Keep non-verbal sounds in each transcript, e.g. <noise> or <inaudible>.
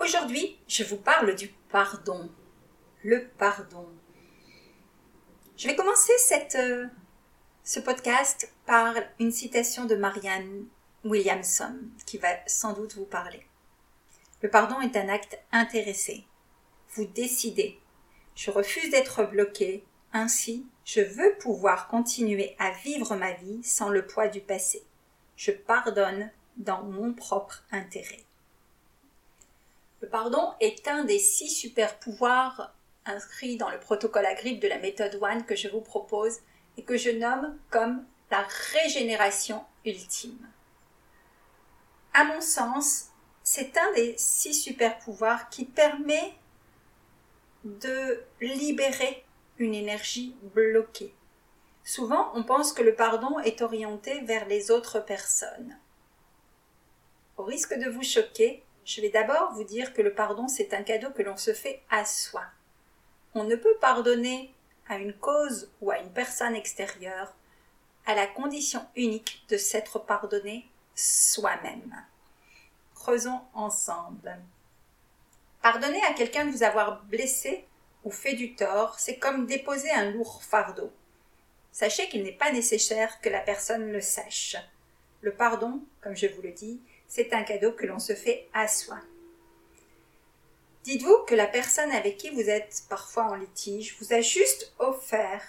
Aujourd'hui, je vous parle du pardon. Le pardon. Je vais commencer cette, euh, ce podcast par une citation de Marianne Williamson qui va sans doute vous parler. Le pardon est un acte intéressé. Vous décidez. Je refuse d'être bloqué. Ainsi, je veux pouvoir continuer à vivre ma vie sans le poids du passé. Je pardonne dans mon propre intérêt. Le pardon est un des six super pouvoirs inscrits dans le protocole agrippe de la méthode One que je vous propose et que je nomme comme la régénération ultime. À mon sens, c'est un des six super pouvoirs qui permet de libérer une énergie bloquée. Souvent, on pense que le pardon est orienté vers les autres personnes. Au risque de vous choquer, je vais d'abord vous dire que le pardon, c'est un cadeau que l'on se fait à soi. On ne peut pardonner à une cause ou à une personne extérieure à la condition unique de s'être pardonné soi-même. Creusons ensemble. Pardonner à quelqu'un de vous avoir blessé ou fait du tort, c'est comme déposer un lourd fardeau. Sachez qu'il n'est pas nécessaire que la personne le sache. Le pardon, comme je vous le dis, c'est un cadeau que l'on se fait à soi. Dites-vous que la personne avec qui vous êtes parfois en litige vous a juste offert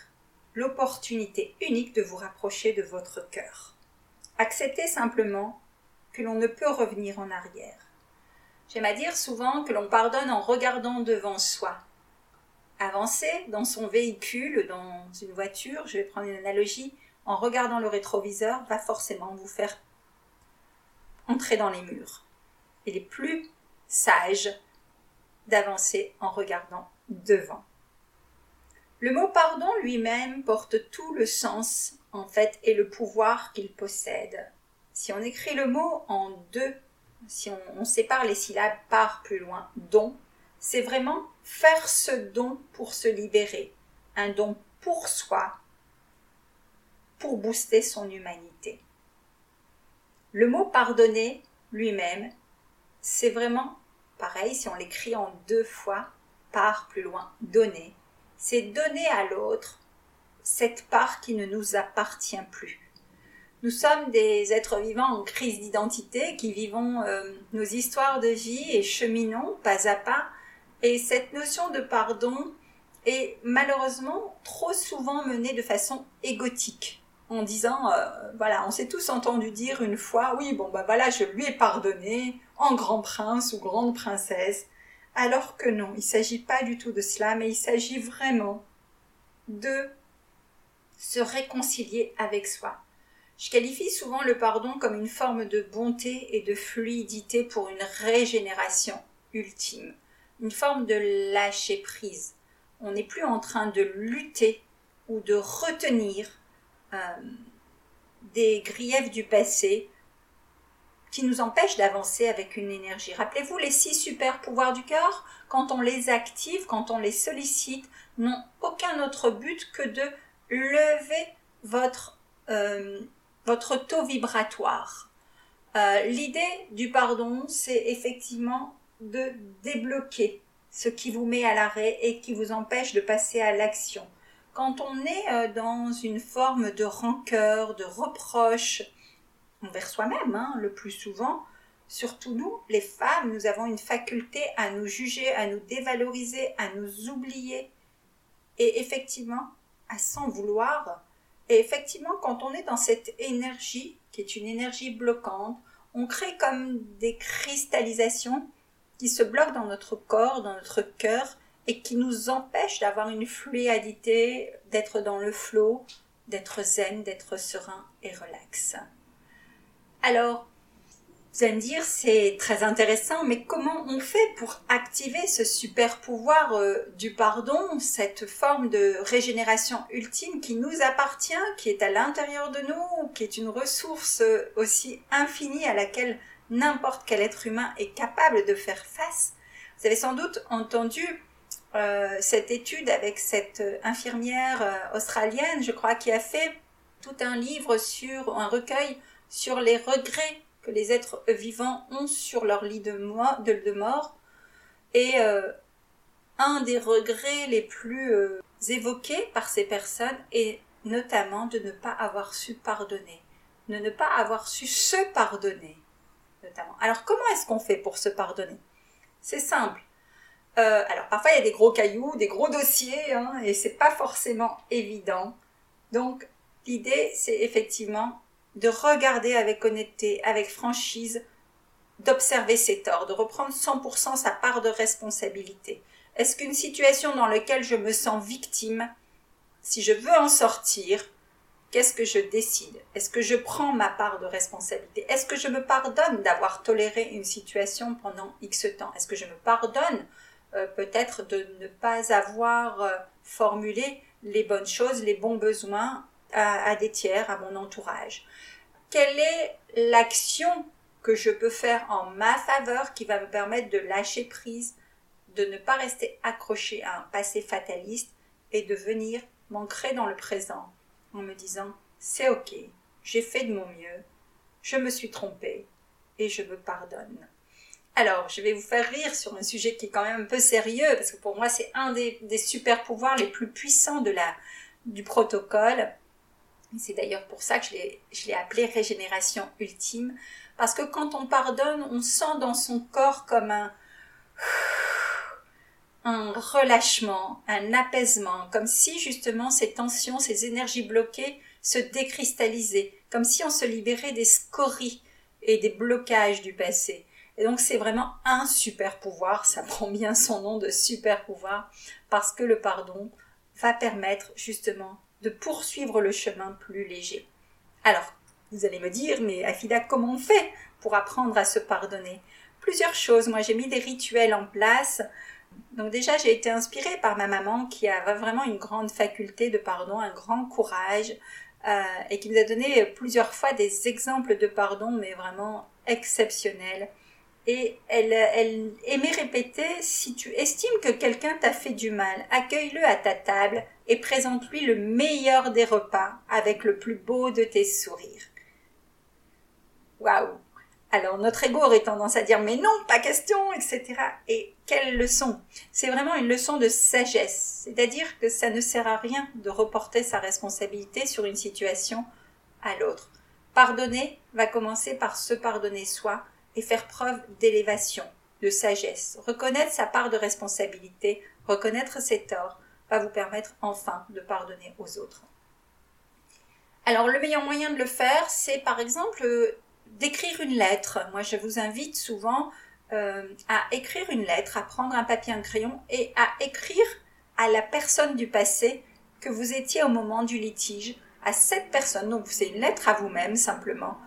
l'opportunité unique de vous rapprocher de votre cœur. Acceptez simplement que l'on ne peut revenir en arrière. J'aime à dire souvent que l'on pardonne en regardant devant soi, avancer dans son véhicule, dans une voiture, je vais prendre une analogie, en regardant le rétroviseur, va forcément vous faire entrer dans les murs. Il est plus sage d'avancer en regardant devant. Le mot pardon lui-même porte tout le sens, en fait, et le pouvoir qu'il possède. Si on écrit le mot en deux, si on, on sépare les syllabes par plus loin, don, c'est vraiment faire ce don pour se libérer, un don pour soi, pour booster son humanité. Le mot pardonner lui-même, c'est vraiment pareil si on l'écrit en deux fois, par plus loin, donner. C'est donner à l'autre cette part qui ne nous appartient plus. Nous sommes des êtres vivants en crise d'identité qui vivons euh, nos histoires de vie et cheminons pas à pas et cette notion de pardon est malheureusement trop souvent menée de façon égotique, en disant, euh, voilà, on s'est tous entendu dire une fois, oui, bon, bah voilà, je lui ai pardonné, en grand prince ou grande princesse, alors que non, il ne s'agit pas du tout de cela, mais il s'agit vraiment de se réconcilier avec soi. Je qualifie souvent le pardon comme une forme de bonté et de fluidité pour une régénération ultime une forme de lâcher prise. On n'est plus en train de lutter ou de retenir des griefs du passé qui nous empêchent d'avancer avec une énergie. Rappelez-vous, les six super pouvoirs du cœur, quand on les active, quand on les sollicite, n'ont aucun autre but que de lever votre, euh, taux vibratoire. Euh, l'idée du pardon, c'est effectivement de débloquer ce qui vous met à l'arrêt et qui vous empêche de passer à l'action. Quand on est euh, dans une forme de rancœur, de reproche envers soi-même, hein, le plus souvent, surtout nous, les femmes, nous avons une faculté à nous juger, à nous dévaloriser, à nous oublier. Et effectivement, à s'en vouloir. Et effectivement, quand on est dans cette énergie, qui est une énergie bloquante, on crée comme des cristallisations qui se bloquent dans notre corps, dans notre cœur, et qui nous empêchent d'avoir une fluidité, d'être dans le flot, d'être zen, d'être serein et relax. Alors, vous allez me dire, c'est très intéressant, mais comment on fait pour activer ce super pouvoir euh, du pardon, cette forme de régénération ultime qui nous appartient, qui est à l'intérieur de nous, qui est une ressource euh, aussi infinie à laquelle n'importe quel être humain est capable de faire face? Vous avez sans doute entendu euh, cette étude avec cette infirmière australienne, je crois, qui a fait tout un livre sur un recueil sur les regrets que les êtres vivants ont sur leur lit de, mort. Et euh, un des regrets les plus euh, évoqués par ces personnes est notamment de ne pas avoir su pardonner, de ne pas avoir su se pardonner. Notamment. Alors comment est-ce qu'on fait pour se pardonner? C'est simple. Euh, alors parfois il y a des gros cailloux, des gros dossiers, hein, et c'est pas forcément évident. Donc l'idée c'est effectivement de regarder avec honnêteté, avec franchise, d'observer ses torts, de reprendre 100% sa part de responsabilité. Est-ce qu'une situation dans laquelle je me sens victime, si je veux en sortir, qu'est-ce que je décide? Est-ce que je prends ma part de responsabilité? Est-ce que je me pardonne d'avoir toléré une situation pendant X temps? Est-ce que je me pardonne peut-être de ne pas avoir euh, formulé les bonnes choses, les bons besoins à, des tiers, à mon entourage. Quelle est l'action que je peux faire en ma faveur qui va me permettre de lâcher prise, de ne pas rester accroché à un passé fataliste et de venir m'ancrer dans le présent en me disant c'est ok, j'ai fait de mon mieux, je me suis trompé et je me pardonne. Alors, je vais vous faire rire sur un sujet qui est quand même un peu sérieux, parce que pour moi, c'est un des, super pouvoirs les plus puissants du protocole. C'est d'ailleurs pour ça que je l'ai appelé régénération ultime, parce que quand on pardonne, on sent dans son corps comme un, un relâchement, un apaisement, comme si justement ces tensions, ces énergies bloquées se décristallisaient, comme si on se libérait des scories et des blocages du passé. Et donc c'est vraiment un super pouvoir, ça <laughs> prend bien son nom de super pouvoir, parce que le pardon va permettre justement de poursuivre le chemin plus léger. Alors, vous allez me dire, mais Afida, comment on fait pour apprendre à se pardonner? Plusieurs choses. Moi, j'ai mis des rituels en place. Donc déjà, j'ai été inspirée par ma maman qui a vraiment une grande faculté de pardon, un grand courage, euh, et qui nous a donné plusieurs fois des exemples de pardon, mais vraiment exceptionnels. Et elle, elle aimait répéter, si tu estimes que quelqu'un t'a fait du mal, accueille-le à ta table et présente-lui le meilleur des repas avec le plus beau de tes sourires. Waouh Alors notre ego aurait tendance à dire mais non, pas question, etc. Et quelle leçon? C'est vraiment une leçon de sagesse, c'est-à-dire que ça ne sert à rien de reporter sa responsabilité sur une situation à l'autre. Pardonner va commencer par se pardonner soi et faire preuve d'élévation, de sagesse. Reconnaître sa part de responsabilité, reconnaître ses torts, va vous permettre enfin de pardonner aux autres. Alors le meilleur moyen de le faire, c'est par exemple euh, d'écrire une lettre. Moi, je vous invite souvent euh, à écrire une lettre, à prendre un papier, un crayon et à écrire à la personne du passé que vous étiez au moment du litige, à cette personne. Donc c'est une lettre à vous-même simplement,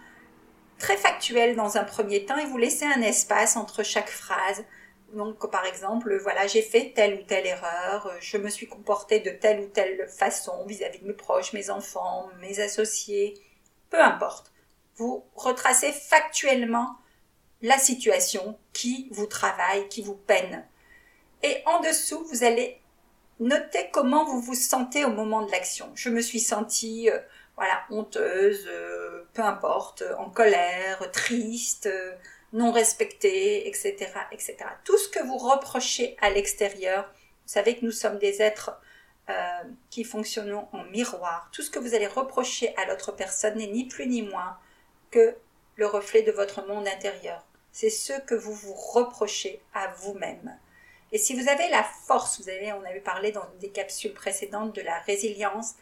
très factuelle dans un premier temps et vous laissez un espace entre chaque phrase donc, par exemple, voilà, j'ai fait telle ou telle erreur, je me suis comportée de telle ou telle façon vis-à-vis de mes proches, mes enfants, mes associés, peu importe. Vous retracez factuellement la situation qui vous travaille, qui vous peine. Et en dessous, vous allez noter comment vous vous sentez au moment de l'action. Je me suis sentie, euh, voilà, honteuse, euh, peu importe, en colère, triste, euh, non respectés, etc., etc. Tout ce que vous reprochez à l'extérieur, vous savez que nous sommes des êtres euh, qui fonctionnons en miroir. Tout ce que vous allez reprocher à l'autre personne n'est ni plus ni moins que le reflet de votre monde intérieur. c'est ce que vous vous reprochez à vous-même. Et si vous avez la force, vous avez, on avait parlé dans des capsules précédentes de la résilience,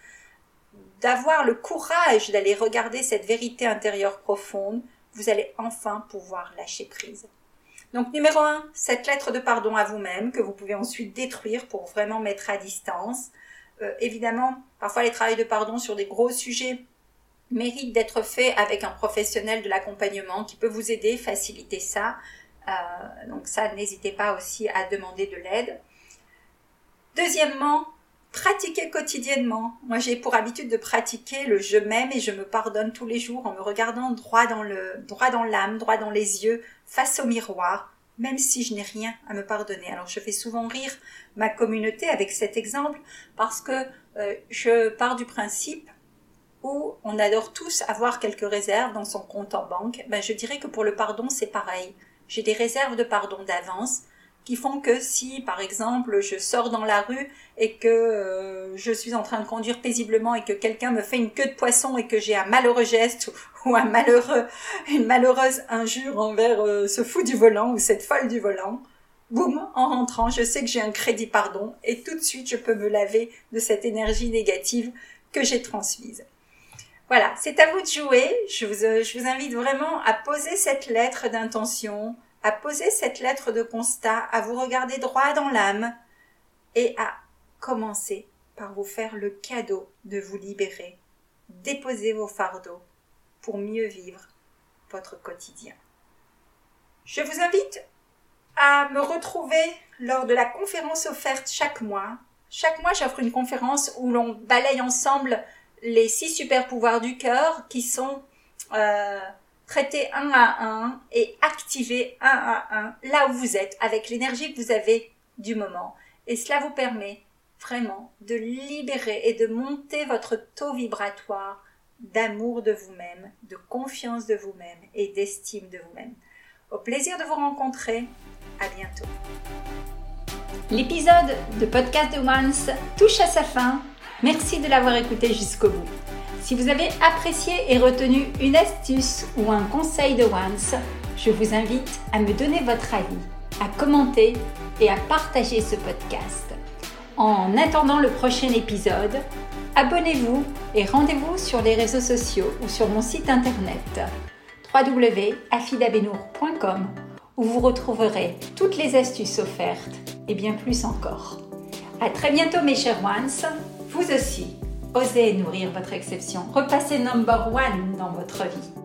d'avoir le courage d'aller regarder cette vérité intérieure profonde, vous allez enfin pouvoir lâcher prise. Donc numéro un, cette lettre de pardon à vous-même que vous pouvez ensuite détruire pour vraiment mettre à distance. Euh, évidemment, parfois les travaux de pardon sur des gros sujets méritent d'être faits avec un professionnel de l'accompagnement qui peut vous aider, faciliter ça. Euh, donc ça, n'hésitez pas aussi à demander de l'aide. Deuxièmement, pratiquez quotidiennement. Moi, j'ai pour habitude de pratiquer le je m'aime et je me pardonne tous les jours en me regardant droit dans le, droit dans l'âme, droit dans les yeux, face au miroir, même si je n'ai rien à me pardonner. Alors, je fais souvent rire ma communauté avec cet exemple parce que euh, je pars du principe où on adore tous avoir quelques réserves dans son compte en banque. Ben, je dirais que pour le pardon, c'est pareil j'ai des réserves de pardon d'avance qui font que si, par exemple, je sors dans la rue et que euh, je suis en train de conduire paisiblement et que quelqu'un me fait une queue de poisson et que j'ai un malheureux geste ou <laughs> une malheureuse injure envers euh, ce fou du volant ou cette folle du volant, boum, en rentrant, je sais que j'ai un crédit pardon et tout de suite je peux me laver de cette énergie négative que j'ai transmise. Voilà, c'est à vous de jouer. Je vous, euh, je vous invite vraiment à poser cette lettre d'intention, à poser cette lettre de constat, à vous regarder droit dans l'âme et à commencer par vous faire le cadeau de vous libérer, déposer vos fardeaux pour mieux vivre votre quotidien. Je vous invite à me retrouver lors de la conférence offerte chaque mois. Chaque mois, j'offre une conférence où l'on balaye ensemble les six super pouvoirs du cœur qui sont euh, traités un à un et activés un à un là où vous êtes avec l'énergie que vous avez du moment. Et cela vous permet vraiment de libérer et de monter votre taux vibratoire d'amour de vous-même, de confiance de vous-même et d'estime de vous-même. Au plaisir de vous rencontrer. À bientôt. L'épisode de Podcast de Once touche à sa fin. Merci de l'avoir écouté jusqu'au bout. Si vous avez apprécié et retenu une astuce ou un conseil de Once, je vous invite à me donner votre avis, à commenter et à partager ce podcast. En attendant le prochain épisode, abonnez-vous et rendez-vous sur les réseaux sociaux ou sur mon site internet www.afidabenour.com où vous retrouverez toutes les astuces offertes et bien plus encore. À très bientôt mes chers ones vous aussi, osez nourrir votre exception. Repassez number one dans votre vie.